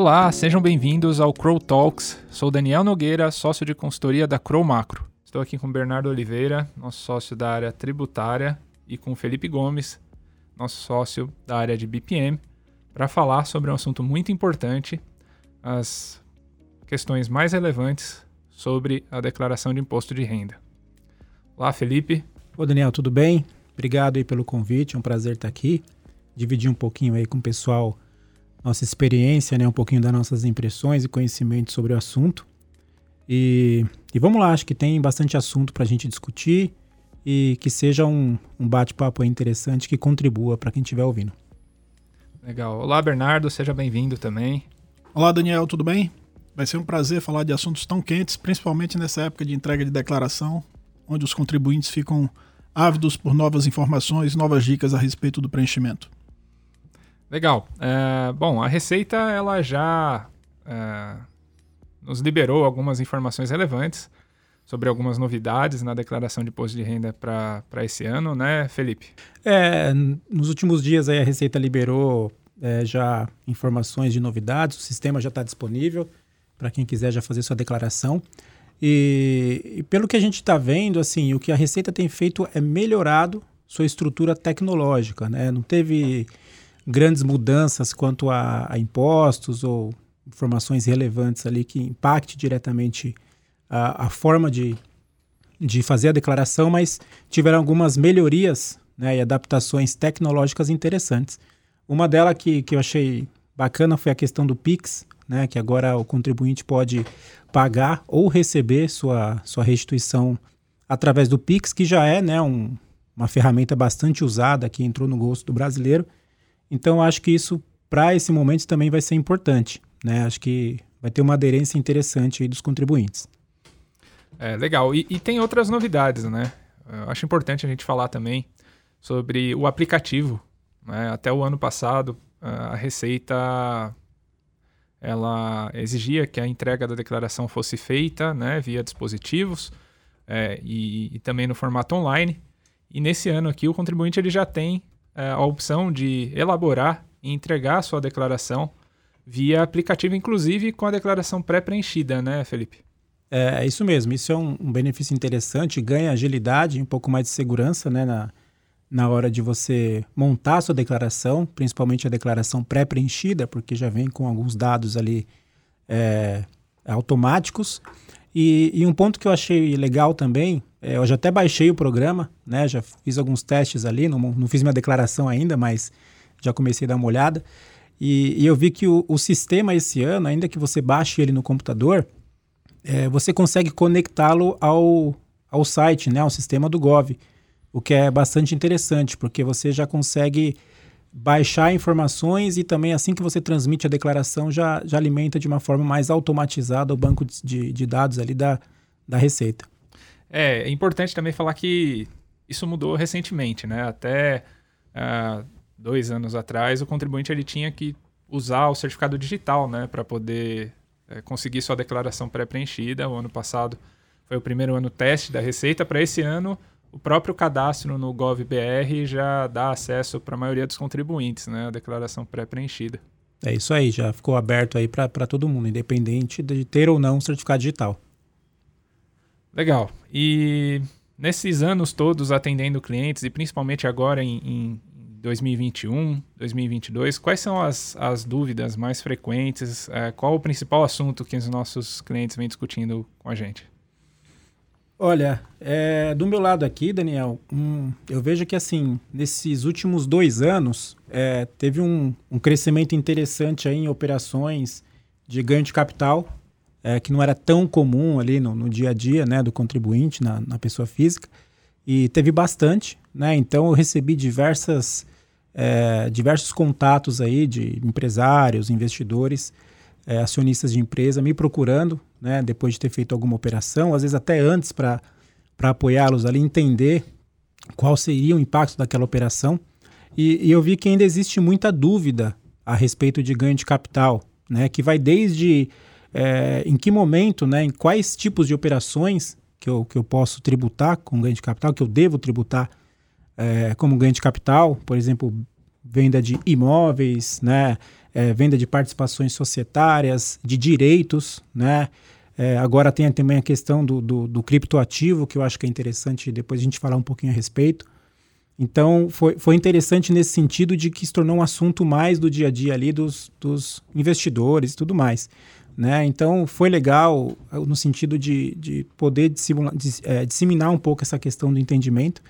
Olá, sejam bem-vindos ao Crow Talks. Sou Daniel Nogueira, sócio de consultoria da Crow Macro. Estou aqui com Bernardo Oliveira, nosso sócio da área tributária, e com Felipe Gomes, nosso sócio da área de BPM, para falar sobre um assunto muito importante, as questões mais relevantes sobre a declaração de imposto de renda. Olá, Felipe. Ô, Daniel, tudo bem? Obrigado aí pelo convite, é um prazer estar aqui, dividir um pouquinho aí com o pessoal nossa experiência, né, um pouquinho das nossas impressões e conhecimentos sobre o assunto. E, e vamos lá, acho que tem bastante assunto para a gente discutir e que seja um, um bate-papo interessante que contribua para quem estiver ouvindo. Legal. Olá, Bernardo, seja bem-vindo também. Olá, Daniel, tudo bem? Vai ser um prazer falar de assuntos tão quentes, principalmente nessa época de entrega de declaração, onde os contribuintes ficam ávidos por novas informações, novas dicas a respeito do preenchimento. Legal. É, bom, a Receita ela já é, nos liberou algumas informações relevantes sobre algumas novidades na declaração de imposto de renda para esse ano, né, Felipe? É, nos últimos dias aí a Receita liberou é, já informações de novidades, o sistema já está disponível para quem quiser já fazer sua declaração. E, e pelo que a gente está vendo, assim, o que a Receita tem feito é melhorado sua estrutura tecnológica, né? Não teve grandes mudanças quanto a, a impostos ou informações relevantes ali que impacte diretamente a, a, forma de, de fazer a declaração, mas tiveram algumas melhorias né, e adaptações tecnológicas interessantes. Uma delas que, que eu achei bacana foi a questão do Pix, né, que agora o contribuinte pode pagar ou receber sua, sua restituição através do Pix, que já é né, um, uma ferramenta bastante usada que entrou no gosto do brasileiro. Então, acho que isso, para esse momento, também vai ser importante. Né? Acho que vai ter uma aderência interessante dos contribuintes. É, legal. E, e tem outras novidades, né? Eu acho importante a gente falar também sobre o aplicativo. Né? Até o ano passado, a Receita ela exigia que a entrega da declaração fosse feita né, via dispositivos é, e, e, também no formato online. E nesse ano aqui, o contribuinte ele já tem a opção de elaborar e entregar a sua declaração via aplicativo, inclusive com a declaração pré-preenchida, né, Felipe? É, é isso mesmo. Isso é um, um benefício interessante, ganha agilidade, um pouco mais de segurança né, na, na hora de você montar a sua declaração, principalmente a declaração pré-preenchida, porque já vem com alguns dados ali é, automáticos. E, e, um ponto que eu achei legal também, é, eu já até baixei o programa, né? Já fiz alguns testes ali, não, não fiz minha declaração ainda, mas já comecei a dar uma olhada. E, e eu vi que o, o, sistema esse ano, ainda que você baixe ele no computador, é, você consegue conectá-lo ao, ao site, né? Ao sistema do Gov o que é bastante interessante, porque você já consegue baixar informações e também assim que você transmite a declaração já, já alimenta de uma forma mais automatizada o banco de, de dados ali da, da Receita. É, é importante também falar que isso mudou recentemente, né? Até uh, dois anos atrás o contribuinte ele tinha que usar o certificado digital, né, para poder é, conseguir sua declaração pré-preenchida. O ano passado foi o primeiro ano teste da Receita. Para esse ano o próprio cadastro no GovBR já dá acesso para a maioria dos contribuintes, né? A declaração pré-preenchida. É isso aí, já ficou aberto aí para todo mundo, independente de ter ou não um certificado digital. Legal. E nesses anos todos atendendo clientes, e principalmente agora em, em 2021, 2022, quais são as, as dúvidas mais frequentes? É, qual o principal assunto que os nossos clientes vêm discutindo com a gente? Olha, é, do meu lado aqui, Daniel, um, eu vejo que assim, nesses últimos dois anos, é, teve um, um, crescimento interessante aí em operações de ganho de capital, é, que não era tão comum ali no, no, dia a dia né, do contribuinte, na, na, pessoa física, e teve bastante, né? Então eu recebi diversas, é, diversos contatos aí de empresários, investidores, é, acionistas de empresa me procurando, né, depois de ter feito alguma operação, às vezes até antes para apoiá-los ali, entender qual seria o impacto daquela operação. E, e, eu vi que ainda existe muita dúvida a respeito de ganho de capital, né, que vai desde é, em que momento, né, em quais tipos de operações que eu, que eu posso tributar com ganho de capital, que eu devo tributar é, como ganho de capital, por exemplo, venda de imóveis, né? É, venda de participações societárias, de direitos, né? É, agora tem também a questão do, do, do, criptoativo, que eu acho que é interessante depois a gente falar um pouquinho a respeito. Então, foi, foi interessante nesse sentido de que se tornou um assunto mais do dia a dia ali dos, dos investidores e tudo mais. Né? Então, foi legal no sentido de, de poder dissiminar, de, é, disseminar um pouco essa questão do entendimento.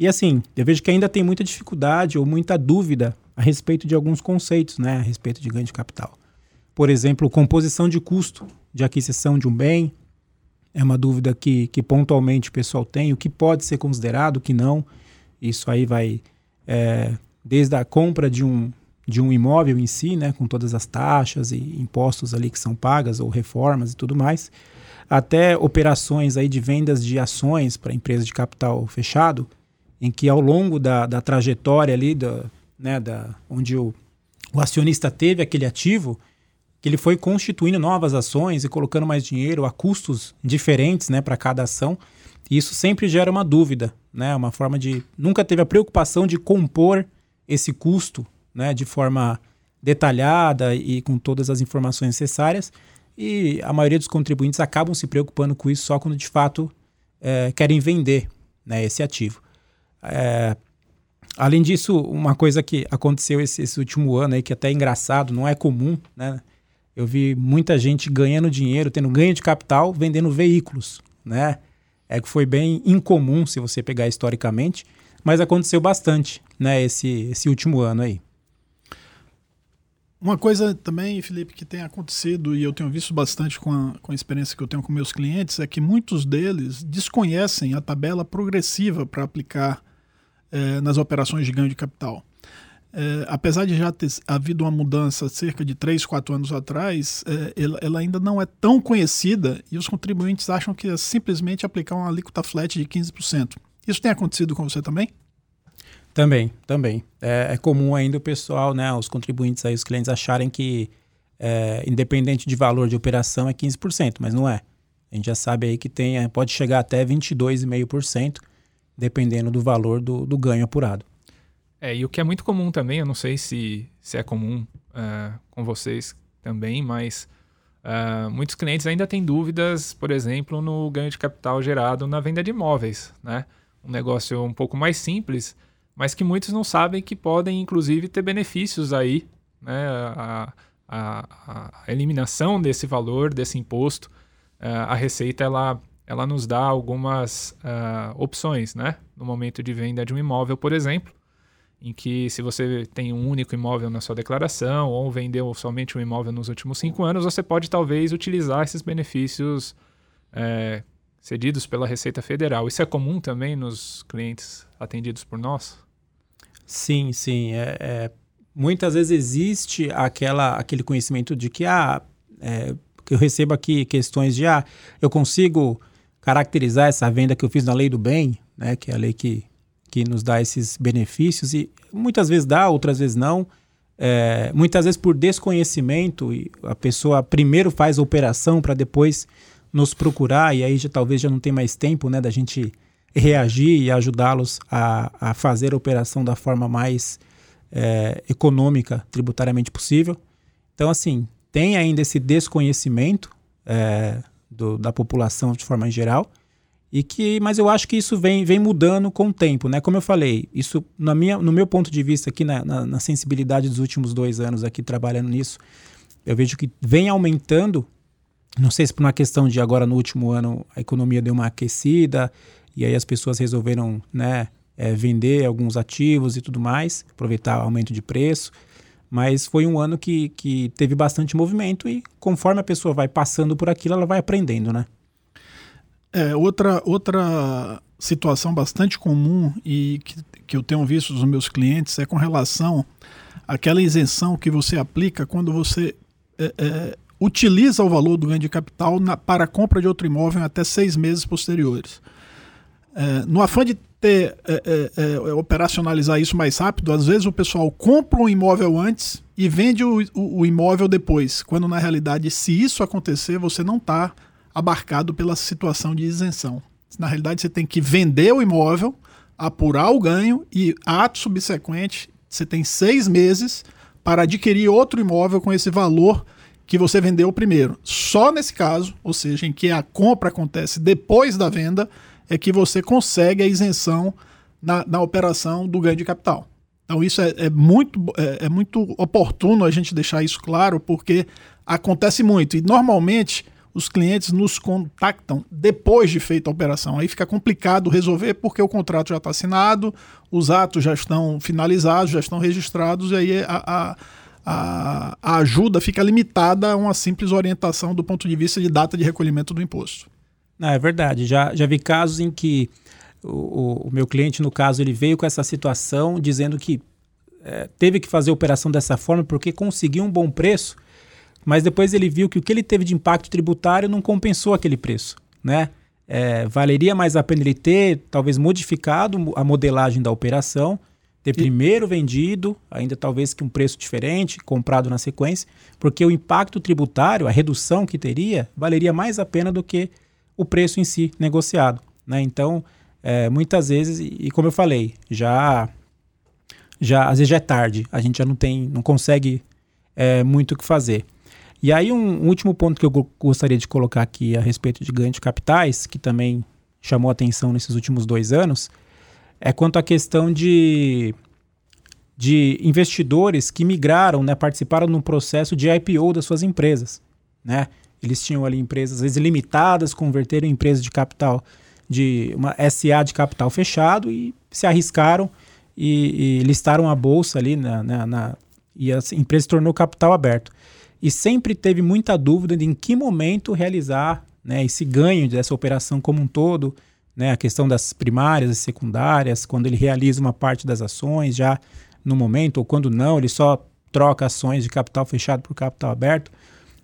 E assim, eu vejo que ainda tem muita dificuldade ou muita dúvida a respeito de alguns conceitos, né? a respeito de ganho de capital. Por exemplo, composição de custo de aquisição de um bem. É uma dúvida que, que pontualmente o pessoal tem, o que pode ser considerado, o que não. Isso aí vai é, desde a compra de um, de um imóvel em si, né, com todas as taxas e impostos ali que são pagas, ou reformas e tudo mais, até operações aí de vendas de ações para empresas de capital fechado, em que ao longo da, da trajetória ali, da, né, da, onde o, o acionista teve aquele ativo, que ele foi constituindo novas ações e colocando mais dinheiro a custos diferentes né, para cada ação. E isso sempre gera uma dúvida, né? Uma forma de. Nunca teve a preocupação de compor esse custo né, de forma detalhada e com todas as informações necessárias. E a maioria dos contribuintes acabam se preocupando com isso só quando de fato é, querem vender né, esse ativo. É, além disso, uma coisa que aconteceu esse, esse, último ano aí, que até é engraçado, não é comum, né? Eu vi muita gente ganhando dinheiro, tendo ganho de capital, vendendo veículos, né? É que foi bem incomum se você pegar historicamente, mas aconteceu bastante, né, esse, esse último ano aí. Uma coisa também, Felipe, que tem acontecido e eu tenho visto bastante com a, com a experiência que eu tenho com meus clientes é que muitos deles desconhecem a tabela progressiva para aplicar eh, nas operações de ganho de capital. É, apesar de já ter havido uma mudança cerca de 3, 4 anos atrás, é, ela, ela, ainda não é tão conhecida e os contribuintes acham que é simplesmente aplicar uma alíquota flat de 15%. Isso tem acontecido com você também? Também, também. É, é comum ainda o pessoal, né, os contribuintes aí, os clientes acharem que é, independente de valor de operação é 15%, mas não é. A gente já sabe aí que tem, é, pode chegar até 22,5%, dependendo do valor do, do ganho apurado. É, e o que é muito comum também, eu não sei se, se é comum uh, com vocês também, mas uh, muitos clientes ainda têm dúvidas, por exemplo, no ganho de capital gerado na venda de imóveis, né? Um negócio um pouco mais simples, mas que muitos não sabem que podem, inclusive, ter benefícios aí, né? A, a, a eliminação desse valor, desse imposto, uh, a Receita, ela, ela nos dá algumas opções, né? No momento de venda de um imóvel, por exemplo, em que se você tem um único imóvel na sua declaração ou vendeu somente um imóvel nos últimos cinco anos, você pode talvez utilizar esses benefícios é, cedidos pela Receita Federal. Isso é comum também nos clientes atendidos por nós? Sim, sim. É, é muitas vezes existe aquela, aquele conhecimento de que, ah, é, que eu recebo aqui questões de, ah, eu consigo caracterizar essa venda que eu fiz na lei do bem, né, que é a lei que que nos dá esses benefícios e muitas vezes dá, outras vezes não. É, muitas vezes por desconhecimento, a pessoa primeiro faz a operação para depois nos procurar e aí já, talvez já não tem mais tempo né, da gente reagir e ajudá-los a, a fazer a operação da forma mais é, econômica, tributariamente possível. Então, assim, tem ainda esse desconhecimento é, do, da população de forma geral e que, mas eu acho que isso vem, vem mudando com o tempo, né? Como eu falei, isso na minha, no meu ponto de vista aqui na, na, na sensibilidade dos últimos dois anos aqui trabalhando nisso, eu vejo que vem aumentando. Não sei se por uma questão de agora no último ano a economia deu uma aquecida e aí as pessoas resolveram, né, é, vender alguns ativos e tudo mais, aproveitar o aumento de preço. Mas foi um ano que, que teve bastante movimento e conforme a pessoa vai passando por aquilo, ela vai aprendendo, né? É, outra, outra situação bastante comum e que, que eu tenho visto dos meus clientes é com relação àquela isenção que você aplica quando você é, é, utiliza o valor do ganho de capital na, para a compra de outro imóvel até seis meses posteriores. É, no afã de ter, é, é, é, operacionalizar isso mais rápido, às vezes o pessoal compra um imóvel antes e vende o, o, o imóvel depois, quando na realidade, se isso acontecer, você não está abarcado pela situação de isenção. Na realidade, você tem que vender o imóvel, apurar o ganho e, ato subsequente, Você tem seis meses para adquirir outro imóvel com esse valor que você vendeu primeiro. Só nesse caso, ou seja, em que a compra acontece depois da venda, é que você consegue a isenção na, na operação do ganho de capital. Então isso é, é muito, é, é, muito oportuno a gente deixar isso claro, porque acontece muito. E normalmente os clientes nos contactam depois de feita a operação. Aí fica complicado resolver porque o contrato já está assinado, os atos já estão finalizados, já estão registrados, e aí a, a, a, a ajuda fica limitada a uma simples orientação do ponto de vista de data de recolhimento do imposto. Não, é verdade. Já, já vi casos em que o, o meu cliente, no caso, ele veio com essa situação dizendo que é, teve que fazer a operação dessa forma porque conseguiu um bom preço mas depois ele viu que o que ele teve de impacto tributário não compensou aquele preço, né? É, valeria mais a pena ele ter, talvez, modificado a modelagem da operação, ter e... primeiro vendido, ainda talvez que um preço diferente, comprado na sequência, porque o impacto tributário, a redução que teria, valeria mais a pena do que o preço em si negociado. Né? Então, é, muitas vezes, e como eu falei, já, já às vezes já é tarde, a gente já não tem, não consegue é, muito o que fazer. E aí, um, um, último ponto que eu gostaria de colocar aqui a respeito de ganho de capitais, que também chamou atenção nesses últimos dois anos, é quanto à questão de, de investidores que migraram, né, participaram no processo de IPO das suas empresas. Né? Eles tinham ali empresas, às vezes limitadas, converteram em empresas de capital, de uma SA de capital fechado e se arriscaram e, e listaram a bolsa ali na, na, na e a empresa se tornou capital aberto e sempre teve muita dúvida de em que momento realizar né, esse ganho dessa operação como um todo, né, a questão das primárias e secundárias, quando ele realiza uma parte das ações já no momento, ou quando não, ele só troca ações de capital fechado por capital aberto.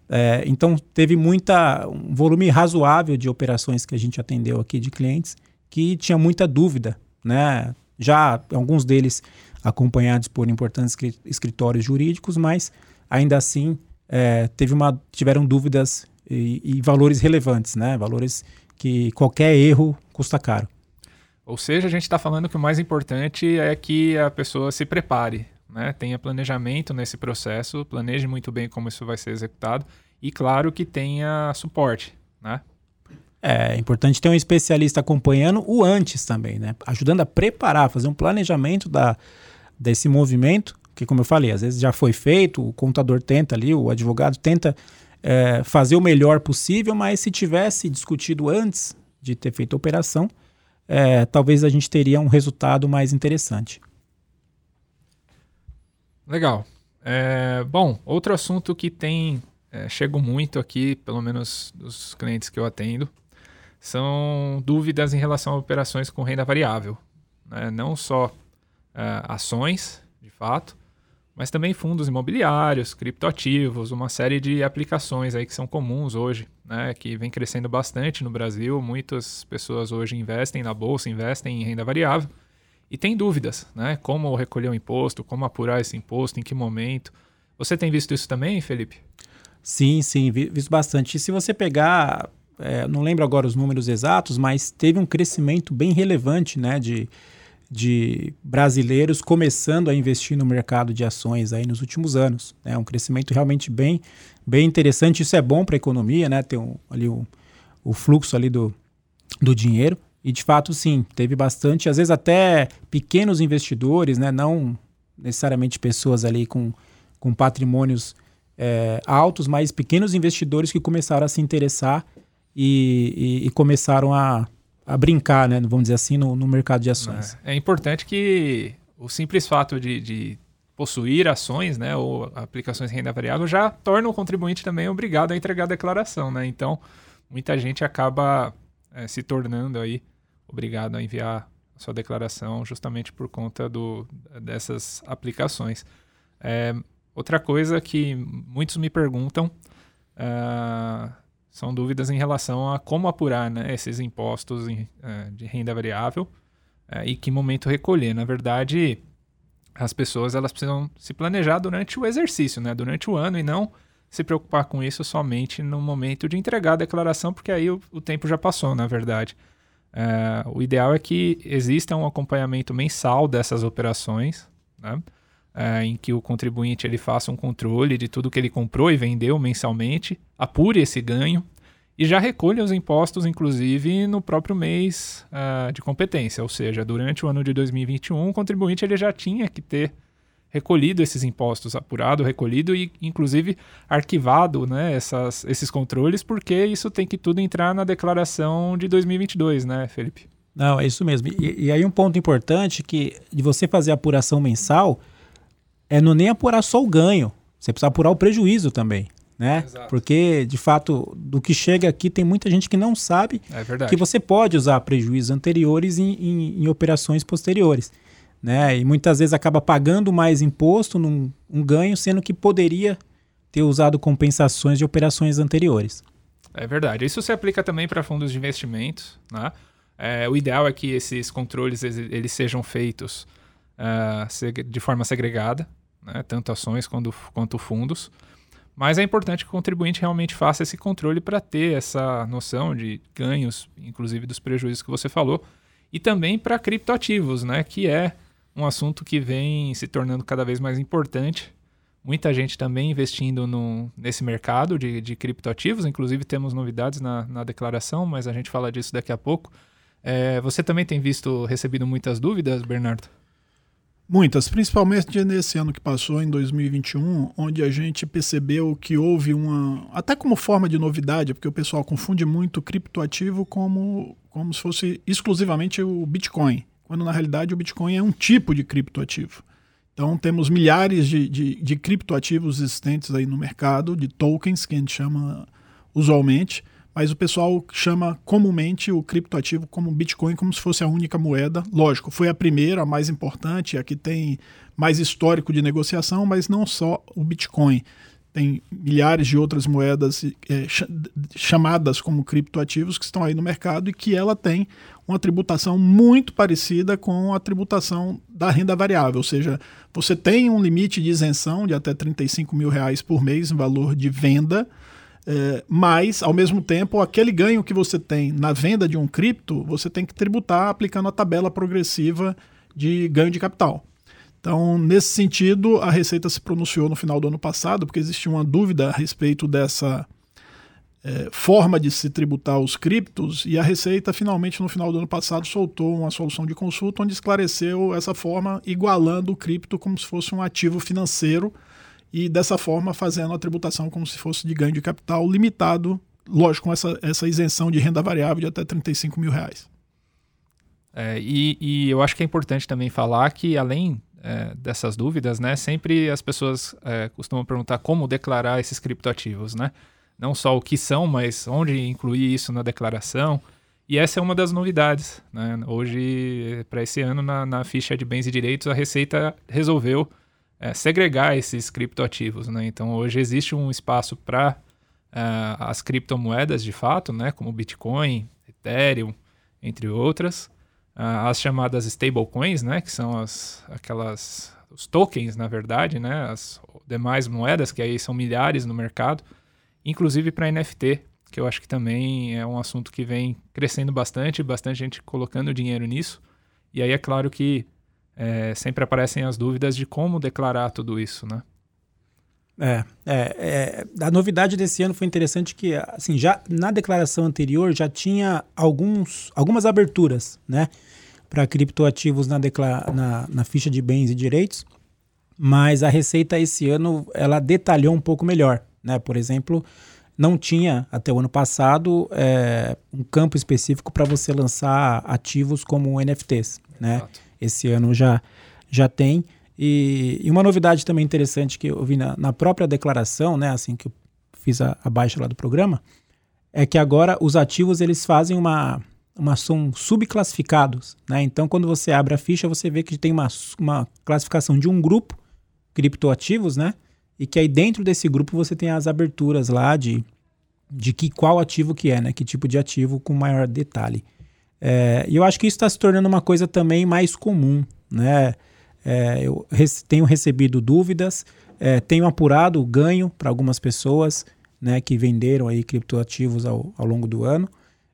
É, então teve muita um volume razoável de operações que a gente atendeu aqui de clientes que tinha muita dúvida, né? Já alguns deles acompanhados por importantes escritórios jurídicos, mas ainda assim é, teve uma, tiveram dúvidas e, e, valores relevantes, né? Valores que qualquer erro custa caro. Ou seja, a gente está falando que o mais importante é que a pessoa se prepare, né? tenha planejamento nesse processo, planeje muito bem como isso vai ser executado e, claro, que tenha suporte. Né? É importante ter um especialista acompanhando o antes também, né? ajudando a preparar, fazer um planejamento da, desse movimento porque, como eu falei, às vezes já foi feito, o contador tenta ali, o advogado tenta é, fazer o melhor possível, mas se tivesse discutido antes de ter feito a operação, é, talvez a gente teria um resultado mais interessante. Legal. É, bom, outro assunto que tem é, chego muito aqui, pelo menos dos clientes que eu atendo, são dúvidas em relação a operações com renda variável. Né? Não só é, ações, de fato, mas também fundos imobiliários, criptoativos, uma série de aplicações aí que são comuns hoje, né, que vem crescendo bastante no Brasil. Muitas pessoas hoje investem na bolsa, investem em renda variável e tem dúvidas, né, como recolher o imposto, como apurar esse imposto, em que momento. Você tem visto isso também, Felipe? Sim, sim, visto bastante. E se você pegar, é, não lembro agora os números exatos, mas teve um crescimento bem relevante, né, de de brasileiros começando a investir no mercado de ações aí nos últimos anos. É né? um crescimento realmente bem, bem interessante. Isso é bom para a economia, né? Ter um, ali o, o fluxo ali do, do dinheiro. E de fato, sim, teve bastante, às vezes até pequenos investidores, né? Não necessariamente pessoas ali com, com patrimônios é, altos, mas pequenos investidores que começaram a se interessar e, e, e começaram a a brincar, né? Vamos dizer assim, no, no mercado de ações. É, é importante que o simples fato de, de, possuir ações, né, ou aplicações de renda variável, já torna o contribuinte também obrigado a entregar a declaração, né? Então, muita gente acaba é, se tornando aí obrigado a enviar a sua declaração justamente por conta do, dessas aplicações. É, outra coisa que muitos me perguntam uh, são dúvidas em relação a como apurar né, esses impostos em, uh, de renda variável uh, e que momento recolher. Na verdade, as pessoas elas precisam se planejar durante o exercício, né, durante o ano, e não se preocupar com isso somente no momento de entregar a declaração, porque aí o, o tempo já passou, na verdade. Uh, o ideal é que exista um acompanhamento mensal dessas operações, né? é, em que o contribuinte ele faça um controle de tudo que ele comprou e vendeu mensalmente, apure esse ganho e já recolha os impostos, inclusive, no próprio mês uh, de competência. Ou seja, durante o ano de 2021, o contribuinte ele já tinha que ter recolhido esses impostos, apurado, recolhido e, inclusive, arquivado né, essas, esses controles, porque isso tem que tudo entrar na declaração de 2022, né, Felipe? Não, é isso mesmo. E, e aí um ponto importante que de você fazer a apuração mensal é não nem apurar só o ganho, você precisa apurar o prejuízo também né? Exato. Porque, de fato, do que chega aqui, tem muita gente que não sabe é que você pode usar prejuízos anteriores em, em, em, operações posteriores. Né? E muitas vezes acaba pagando mais imposto num um ganho, sendo que poderia ter usado compensações de operações anteriores. É verdade. Isso se aplica também para fundos de investimentos. Né? É, o ideal é que esses controles eles sejam feitos uh, de forma segregada, né? tanto ações quanto, quanto fundos. Mas é importante que o contribuinte realmente faça esse controle para ter essa noção de ganhos, inclusive dos prejuízos que você falou, e também para criptoativos, né, que é um assunto que vem se tornando cada vez mais importante. Muita gente também investindo no, nesse mercado de, de criptoativos, inclusive temos novidades na, na declaração, mas a gente fala disso daqui a pouco. É, você também tem visto, recebido muitas dúvidas, Bernardo? Muitas, principalmente nesse ano que passou, em 2021, onde a gente percebeu que houve uma. Até como forma de novidade, porque o pessoal confunde muito criptoativo como, como se fosse exclusivamente o Bitcoin, quando na realidade o Bitcoin é um tipo de criptoativo. Então temos milhares de, de, de criptoativos existentes aí no mercado, de tokens, que a gente chama usualmente mas o pessoal chama comumente o criptoativo como Bitcoin como se fosse a única moeda. Lógico, foi a primeira, a mais importante, a que tem mais histórico de negociação, mas não só o Bitcoin. Tem milhares de outras moedas é, chamadas como criptoativos que estão aí no mercado e que ela tem uma tributação muito parecida com a tributação da renda variável, ou seja, você tem um limite de isenção de até 35 mil reais por mês em valor de venda, é, mas, ao mesmo tempo, aquele ganho que você tem na venda de um cripto, você tem que tributar aplicando a tabela progressiva de ganho de capital. Então, nesse sentido, a Receita se pronunciou no final do ano passado, porque existia uma dúvida a respeito dessa é, forma de se tributar os criptos, e a Receita, finalmente, no final do ano passado, soltou uma solução de consulta onde esclareceu essa forma, igualando o cripto como se fosse um ativo financeiro e dessa forma fazendo a tributação como se fosse de ganho de capital limitado, lógico, com essa, essa isenção de renda variável de até 35 mil reais. É, e, e, eu acho que é importante também falar que, além é, dessas dúvidas, né, sempre as pessoas é, costumam perguntar como declarar esses criptoativos, né? Não só o que são, mas onde incluir isso na declaração. E essa é uma das novidades. Né? Hoje, para esse ano, na, na ficha de bens e direitos, a Receita resolveu é, segregar esses criptoativos. Né? Então, hoje existe um espaço para uh, é, as criptomoedas de fato, né? como Bitcoin, Ethereum, entre outras. Uh, as chamadas stablecoins, né? que são as, aquelas, os tokens, na verdade, né? as demais moedas, que aí são milhares no mercado, inclusive para NFT, que eu acho que também é um assunto que vem crescendo bastante, bastante gente colocando dinheiro nisso. E aí é claro que é, sempre aparecem as dúvidas de como declarar tudo isso, né? É, é, é, a novidade desse ano foi interessante que, assim, já na declaração anterior já tinha alguns, algumas aberturas, né, para criptoativos na, na, na ficha de bens e direitos, mas a Receita esse ano ela detalhou um pouco melhor, né? Por exemplo, não tinha até o ano passado é, um campo específico para você lançar ativos como NFTs, né? Exato. Esse ano já, já tem. E, e uma novidade também interessante que eu vi na, na, própria declaração, né, assim que eu fiz a, a baixa lá do programa, é que agora os ativos eles fazem uma, uma são subclassificados, né? Então quando você abre a ficha você vê que tem uma, uma classificação de um grupo criptoativos, né? E que aí dentro desse grupo você tem as aberturas lá de, de que qual ativo que é, né? Que tipo de ativo com maior detalhe. É, e eu acho que isso está se tornando uma coisa também mais comum, né? É, eu tenho recebido dúvidas, é, tenho apurado o ganho para algumas pessoas, né, que venderam aí criptoativos ao, ao longo do ano.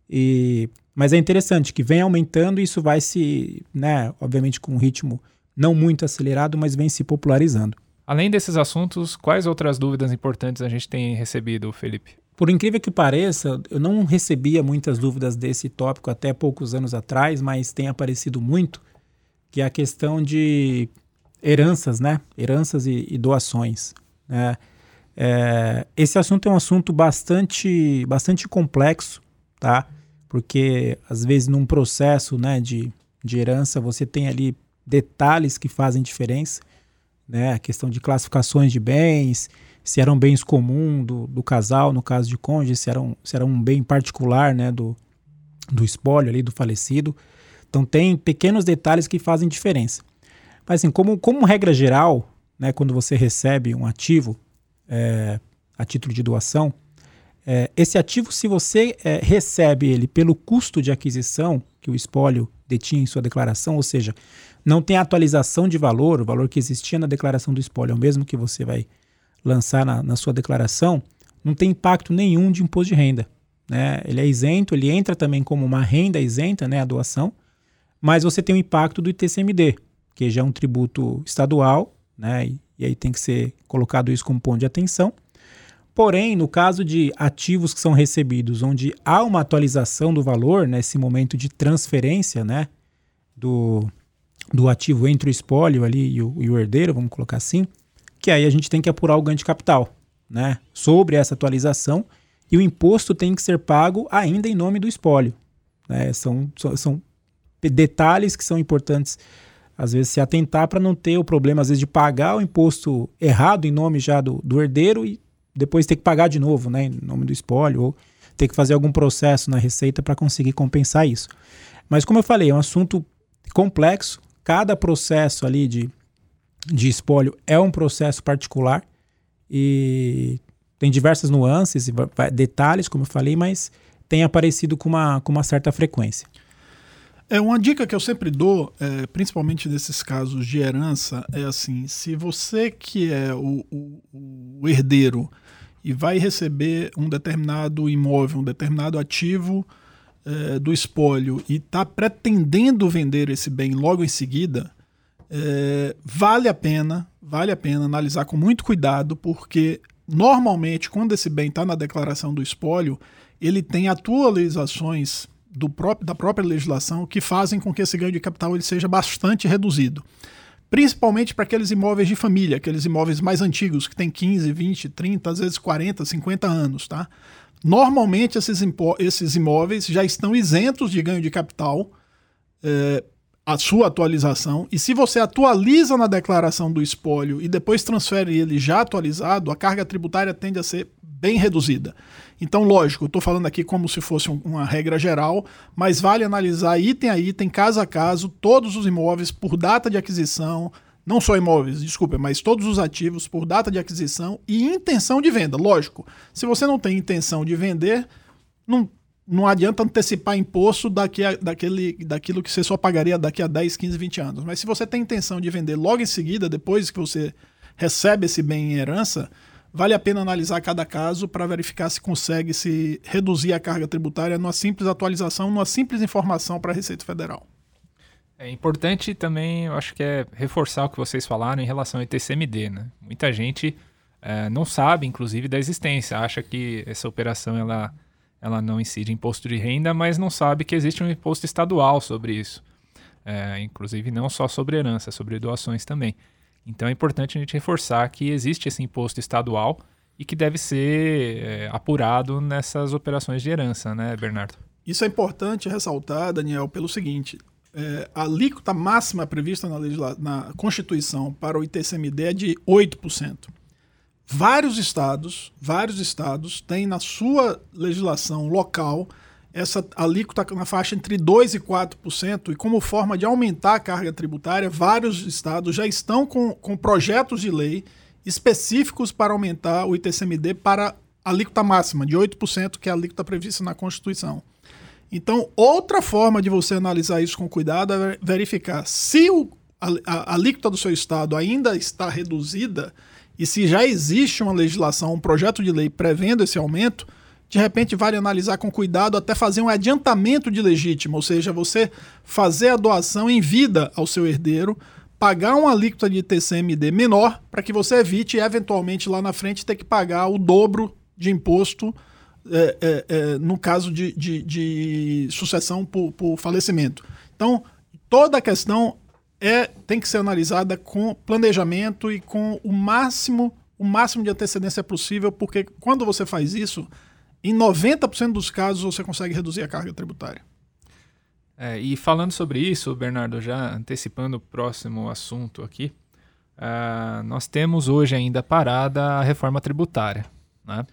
E, mas é interessante que vem aumentando e isso vai se, né, obviamente com um ritmo não muito acelerado, mas vem se popularizando. Além desses assuntos, quais outras dúvidas importantes a gente tem recebido, Felipe? Por incrível que pareça, eu não recebia muitas dúvidas desse tópico até poucos anos atrás, mas tem aparecido muito, que é a questão de heranças, né? Heranças e, e doações. Né? É, esse assunto é um assunto bastante, bastante complexo, tá? Porque às vezes num processo, né, de, de herança você tem ali detalhes que fazem diferença, né? A questão de classificações de bens, se eram bens comuns do, do casal, no caso de cônjuge, se era um, se era um bem particular, né, do, do espólio ali do falecido. Então tem pequenos detalhes que fazem diferença. Mas assim, como, como regra geral, né, quando você recebe um ativo é, a título de doação, é, esse ativo, se você é, recebe ele pelo custo de aquisição que o espólio detinha em sua declaração, ou seja, não tem atualização de valor, o valor que existia na declaração do espólio é o mesmo que você vai lançar na, na sua declaração, não tem impacto nenhum de imposto de renda. Né? Ele é isento, ele entra também como uma renda isenta, né, a doação, mas você tem o impacto do ITCMD, que já é um tributo estadual, né, e, e aí tem que ser colocado isso como ponto de atenção. Porém, no caso de ativos que são recebidos, onde há uma atualização do valor nesse momento de transferência, né, do, do ativo entre o espólio ali e o, e o herdeiro, vamos colocar assim, que aí a gente tem que apurar o ganho de capital, né, sobre essa atualização e o imposto tem que ser pago ainda em nome do espólio. Né? São, são detalhes que são importantes às vezes se atentar para não ter o problema às vezes de pagar o imposto errado em nome já do, do herdeiro e depois ter que pagar de novo, né, em nome do espólio ou ter que fazer algum processo na receita para conseguir compensar isso. Mas como eu falei, é um assunto complexo, cada processo ali de de espólio é um processo particular e tem diversas nuances e detalhes, como eu falei, mas tem aparecido com uma, com uma certa frequência. É uma dica que eu sempre dou, é, principalmente nesses casos de herança, é assim: se você que é o, o, o herdeiro e vai receber um determinado imóvel, um determinado ativo é, do espólio e está pretendendo vender esse bem logo em seguida, é, vale a pena, vale a pena analisar com muito cuidado, porque normalmente, quando esse bem está na declaração do espólio, ele tem atualizações do próprio, da própria legislação que fazem com que esse ganho de capital ele seja bastante reduzido. Principalmente para aqueles imóveis de família, aqueles imóveis mais antigos, que têm 15, 20, 30, às vezes 40, 50 anos. Tá? Normalmente, esses, esses imóveis já estão isentos de ganho de capital é, a sua atualização. E se você atualiza na declaração do espólio e depois transfere ele já atualizado, a carga tributária tende a ser bem reduzida. Então, lógico, estou falando aqui como se fosse uma regra geral, mas vale analisar item a item, caso a caso, todos os imóveis por data de aquisição, não só imóveis, desculpa, mas todos os ativos por data de aquisição e intenção de venda. Lógico, se você não tem intenção de vender, não não adianta antecipar imposto daqui a, daquele, daquilo que você só pagaria daqui a 10, 15, 20 anos. Mas se você tem intenção de vender logo em seguida, depois que você recebe esse bem em herança, vale a pena analisar cada caso para verificar se consegue se reduzir a carga tributária numa simples atualização, numa simples informação para a Receita Federal. É importante também, eu acho que é reforçar o que vocês falaram em relação ao ITCMD. Né? Muita gente é, não sabe, inclusive, da existência, acha que essa operação ela ela não incide imposto de renda, mas não sabe que existe um imposto estadual sobre isso. É, inclusive não só sobre herança, sobre doações também. Então é importante a gente reforçar que existe esse imposto estadual e que deve ser é, apurado nessas operações de herança, né, Bernardo? Isso é importante ressaltar, Daniel, pelo seguinte: é, a alíquota máxima prevista na, na Constituição para o ITCMD é de 8%. Vários estados, vários estados têm na sua legislação local essa alíquota na faixa entre 2% e 4%, e como forma de aumentar a carga tributária, vários estados já estão com, com projetos de lei específicos para aumentar o ITCMD para a alíquota máxima, de 8%, que é a alíquota prevista na Constituição. Então, outra forma de você analisar isso com cuidado é verificar se o, a, a alíquota do seu estado ainda está reduzida e se já existe uma legislação, um projeto de lei prevendo esse aumento, de repente vale analisar com cuidado até fazer um adiantamento de legítimo, ou seja, você fazer a doação em vida ao seu herdeiro pagar uma alíquota de TCMD menor para que você evite, eventualmente, lá na frente, ter que pagar o dobro de imposto é, é, é, no caso de, de, de sucessão por, por, falecimento. Então, toda a questão é, tem que ser analisada com planejamento e com o máximo, o máximo de antecedência possível, porque quando você faz isso, em 90% dos casos você consegue reduzir a carga tributária. É, e falando sobre isso, Bernardo, já antecipando o próximo assunto aqui, uh, nós temos hoje ainda parada a reforma tributária. Né?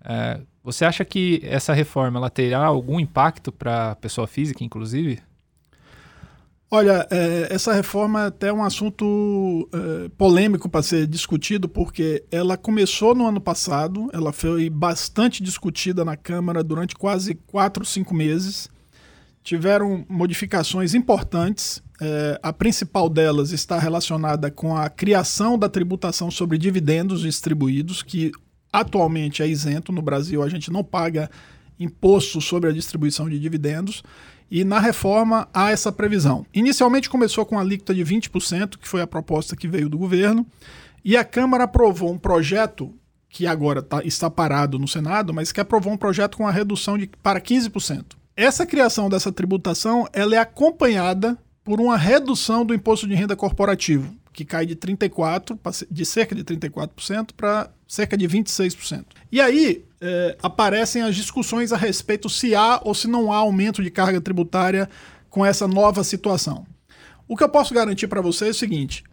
Uh, você acha que essa reforma ela terá algum impacto para a pessoa física, inclusive? Olha, é, essa reforma é até um assunto é, polêmico para ser discutido, porque ela começou no ano passado, ela foi bastante discutida na Câmara durante quase quatro, cinco meses tiveram modificações importantes. É, a principal delas está relacionada com a criação da tributação sobre dividendos distribuídos, que atualmente é isento. No Brasil, a gente não paga imposto sobre a distribuição de dividendos. E na reforma há essa previsão. Inicialmente começou com a alíquota de 20%, que foi a proposta que veio do governo, e a Câmara aprovou um projeto que agora tá, está parado no Senado, mas que aprovou um projeto com a redução de, para 15%. Essa criação dessa tributação ela é acompanhada por uma redução do imposto de renda corporativo, que cai de 34, de cerca de 34% para cerca de 26%. E aí é, aparecem as discussões a respeito se há ou se não há aumento de carga tributária com essa nova situação. O que eu posso garantir para vocês é o seguinte: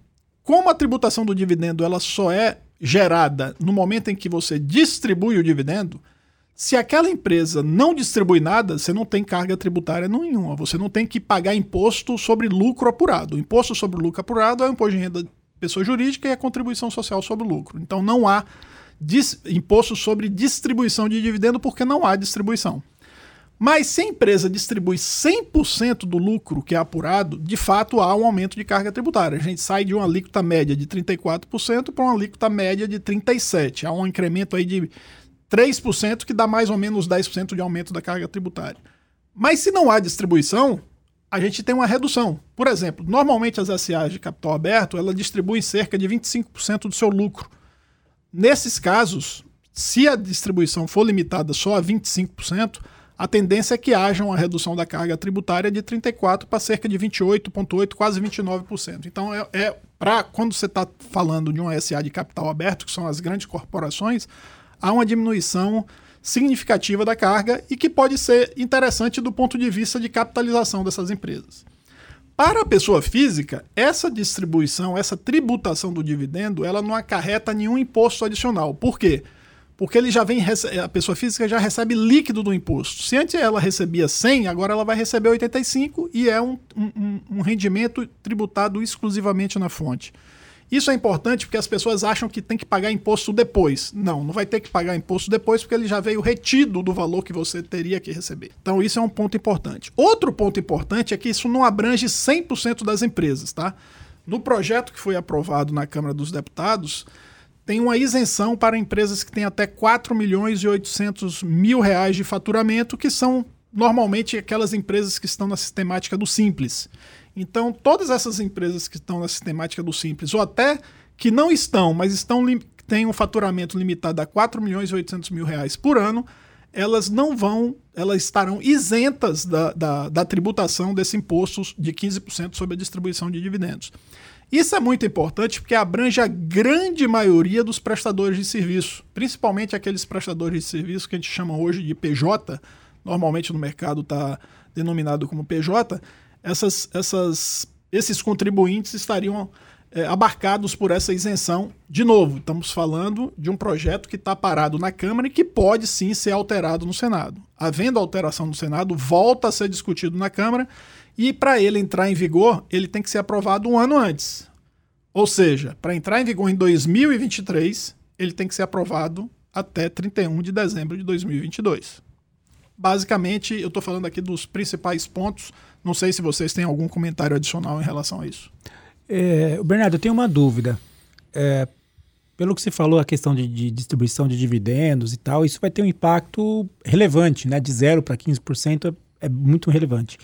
como a tributação do dividendo ela só é gerada no momento em que você distribui o dividendo, se aquela empresa não distribui nada, você não tem carga tributária nenhuma. Você não tem que pagar imposto sobre lucro apurado. O imposto sobre lucro apurado é o imposto de renda de pessoa jurídica e a contribuição social sobre o lucro. Então não há imposto sobre distribuição de dividendo porque não há distribuição. Mas se a empresa distribui 100% do lucro que é apurado, de fato há um aumento de carga tributária. A gente sai de uma alíquota média de 34% para uma alíquota média de 37%. Há um incremento aí de 3%, que dá mais ou menos 10% de aumento da carga tributária. Mas se não há distribuição, a gente tem uma redução. Por exemplo, normalmente as SAs de capital aberto, ela distribui cerca de 25% do seu lucro. Nesses casos, se a distribuição for limitada só a 25%, a tendência é que haja uma redução da carga tributária de 34% para cerca de 28,8%, quase 29%. Então, é, é para quando você está falando de uma SA de capital aberto, que são as grandes corporações, há uma diminuição significativa da carga e que pode ser interessante do ponto de vista de capitalização dessas empresas. Para a pessoa física, essa distribuição, essa tributação do dividendo, ela não acarreta nenhum imposto adicional. Por quê? Porque ele já vem a pessoa física já recebe líquido do imposto. Se antes ela recebia 100, agora ela vai receber 85 e é um, um, um rendimento tributado exclusivamente na fonte. Isso é importante porque as pessoas acham que tem que pagar imposto depois. Não, não vai ter que pagar imposto depois porque ele já veio retido do valor que você teria que receber. Então, isso é um ponto importante. Outro ponto importante é que isso não abrange 100% das empresas, tá? No projeto que foi aprovado na Câmara dos Deputados, tem uma isenção para empresas que têm até 4 milhões e 800 mil reais de faturamento, que são normalmente aquelas empresas que estão na sistemática do Simples. Então, todas essas empresas que estão na sistemática do Simples, ou até que não estão, mas estão têm um faturamento limitado a 4 milhões e 800 mil reais por ano, elas não vão, elas estarão isentas da, da, da tributação desse imposto de 15% sobre a distribuição de dividendos. Isso é muito importante porque abrange a grande maioria dos prestadores de serviço, principalmente aqueles prestadores de serviço que a gente chama hoje de PJ, normalmente no mercado está denominado como PJ, essas, essas, esses contribuintes estariam é, abarcados por essa isenção. De novo, estamos falando de um projeto que está parado na Câmara e que pode sim ser alterado no Senado. Havendo alteração no Senado, volta a ser discutido na Câmara e para ele entrar em vigor, ele tem que ser aprovado um ano antes. Ou seja, para entrar em vigor em 2023, ele tem que ser aprovado até 31 de dezembro de 2022. Basicamente, eu estou falando aqui dos principais pontos não sei se vocês têm algum comentário adicional em relação a isso. É, Bernardo, eu tenho uma dúvida. É, pelo que você falou, a questão de, de, distribuição de dividendos e tal, isso vai ter um impacto relevante, né? De 0 para 15% é, é muito relevante.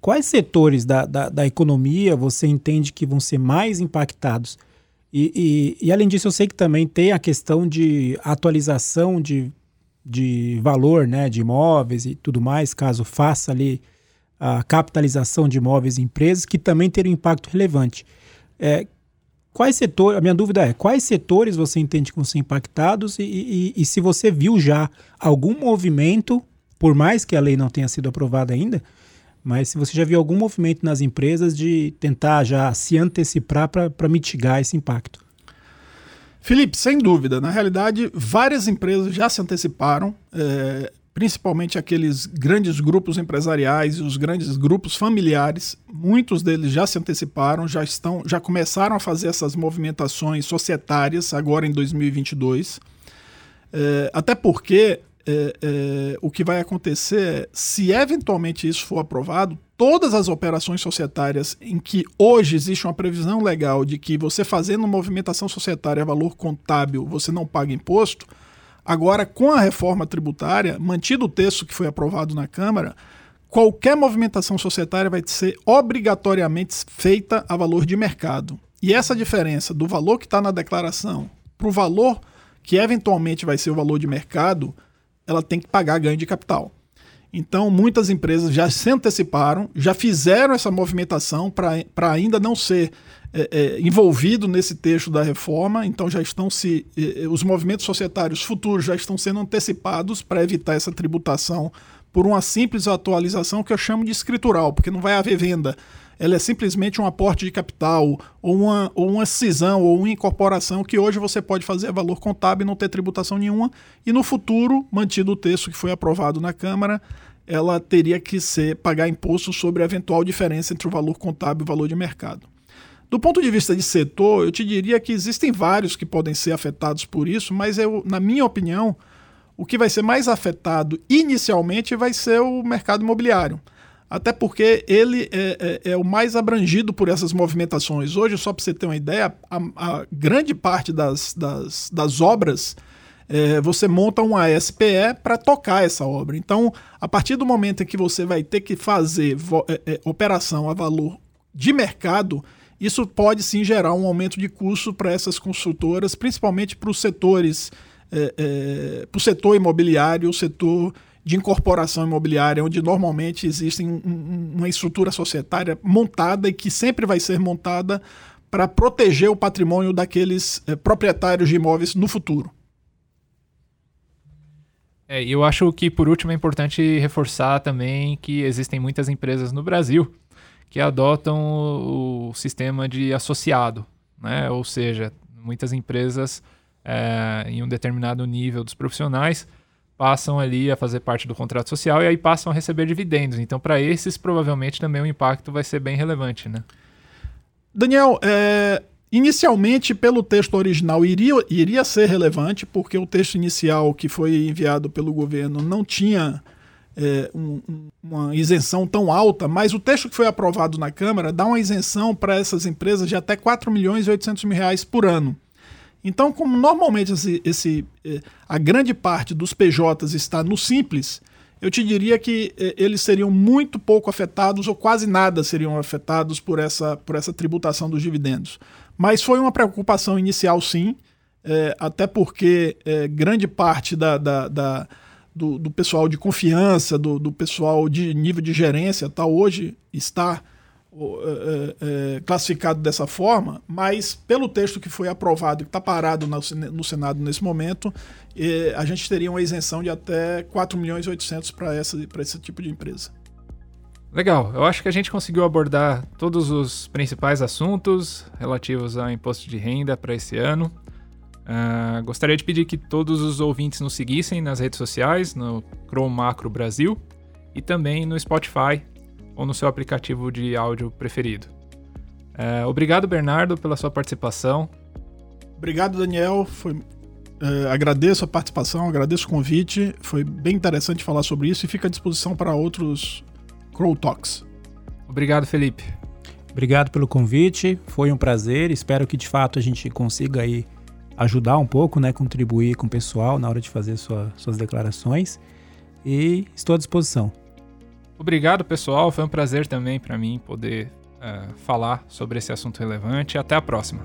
quais setores da, da, da, economia você entende que vão ser mais impactados? E, e, e, além disso, eu sei que também tem a questão de atualização de, de valor né, de imóveis e tudo mais, caso faça ali a capitalização de imóveis em empresas, que também teria um impacto relevante. É, quais setores, a minha dúvida é, quais setores você entende que vão ser impactados e, e, e se você viu já algum movimento, por mais que a lei não tenha sido aprovada ainda, mas se você já viu algum movimento nas empresas de tentar já se antecipar para mitigar esse impacto. Felipe, sem dúvida. Na realidade, várias empresas já se anteciparam. É, principalmente aqueles grandes grupos empresariais e os grandes grupos familiares, muitos deles já se anteciparam, já estão, já começaram a fazer essas movimentações societárias agora em 2022. É, até porque é, é, o que vai acontecer é, se eventualmente isso for aprovado, todas as operações societárias em que hoje existe uma previsão legal de que você fazendo movimentação societária a valor contábil você não paga imposto, Agora, com a reforma tributária, mantido o texto que foi aprovado na Câmara, qualquer movimentação societária vai ser obrigatoriamente feita a valor de mercado. E essa diferença do valor que está na declaração para o valor que eventualmente vai ser o valor de mercado, ela tem que pagar ganho de capital. Então, muitas empresas já se anteciparam, já fizeram essa movimentação para ainda não ser é, é, envolvido nesse texto da reforma, então já estão se. os movimentos societários futuros já estão sendo antecipados para evitar essa tributação por uma simples atualização que eu chamo de escritural, porque não vai haver venda. Ela é simplesmente um aporte de capital, ou uma, ou uma cisão, ou uma incorporação que hoje você pode fazer valor contábil e não ter tributação nenhuma, e no futuro, mantido o texto que foi aprovado na Câmara, ela teria que ser pagar imposto sobre a eventual diferença entre o valor contábil e o valor de mercado. Do ponto de vista de setor, eu te diria que existem vários que podem ser afetados por isso, mas eu, na minha opinião, o que vai ser mais afetado inicialmente vai ser o mercado imobiliário. Até porque ele é, é, é o mais abrangido por essas movimentações. Hoje, só para você ter uma ideia, a, a grande parte das, das, das obras é, você monta uma SPE para tocar essa obra. Então, a partir do momento em que você vai ter que fazer é, é, operação a valor de mercado, isso pode sim gerar um aumento de custo para essas consultoras, principalmente para os setores, é, para o setor imobiliário, o setor de incorporação imobiliária, onde normalmente existe um, um, uma estrutura societária montada e que sempre vai ser montada para proteger o patrimônio daqueles é, proprietários de imóveis no futuro. É, eu acho que, por último, é importante reforçar também que existem muitas empresas no Brasil que adotam o, sistema de associado, né? ou seja, muitas empresas é, em um determinado nível dos profissionais passam ali a fazer parte do contrato social e aí passam a receber dividendos. Então, para esses, provavelmente também o impacto vai ser bem relevante. Né? Daniel, é, inicialmente, pelo texto original, iria, iria ser relevante, porque o texto inicial que foi enviado pelo governo não tinha é, um, uma isenção tão alta, mas o texto que foi aprovado na Câmara dá uma isenção para essas empresas de até 4 milhões e 800 mil reais por ano. Então, como normalmente esse, esse, é, a grande parte dos PJs está no Simples, eu te diria que é, eles seriam muito pouco afetados ou quase nada seriam afetados por essa, por essa tributação dos dividendos. Mas foi uma preocupação inicial, sim, é, até porque é, grande parte da, da, da do, do pessoal de confiança, do, do, pessoal de nível de gerência, tá, hoje está classificado dessa forma, mas pelo texto que foi aprovado e está parado no, Senado nesse momento, a gente teria uma isenção de até 4 milhões e 800 para esse tipo de empresa. Legal, eu acho que a gente conseguiu abordar todos os principais assuntos relativos ao imposto de renda para esse ano. Uh, gostaria de pedir que todos os ouvintes nos seguissem nas redes sociais, no Chrome Macro Brasil e também no Spotify ou no seu aplicativo de áudio preferido. Uh, obrigado, Bernardo, pela sua participação. Obrigado, Daniel. Foi, uh, agradeço a participação, agradeço o convite. Foi bem interessante falar sobre isso e fica à disposição para outros Crow Talks. Obrigado, Felipe. Obrigado pelo convite, foi um prazer. Espero que de fato a gente consiga aí ajudar um pouco, né, contribuir com o pessoal na hora de fazer sua, suas declarações. E estou à disposição. Obrigado, pessoal. Foi um prazer também para mim poder uh, falar sobre esse assunto relevante. Até a próxima.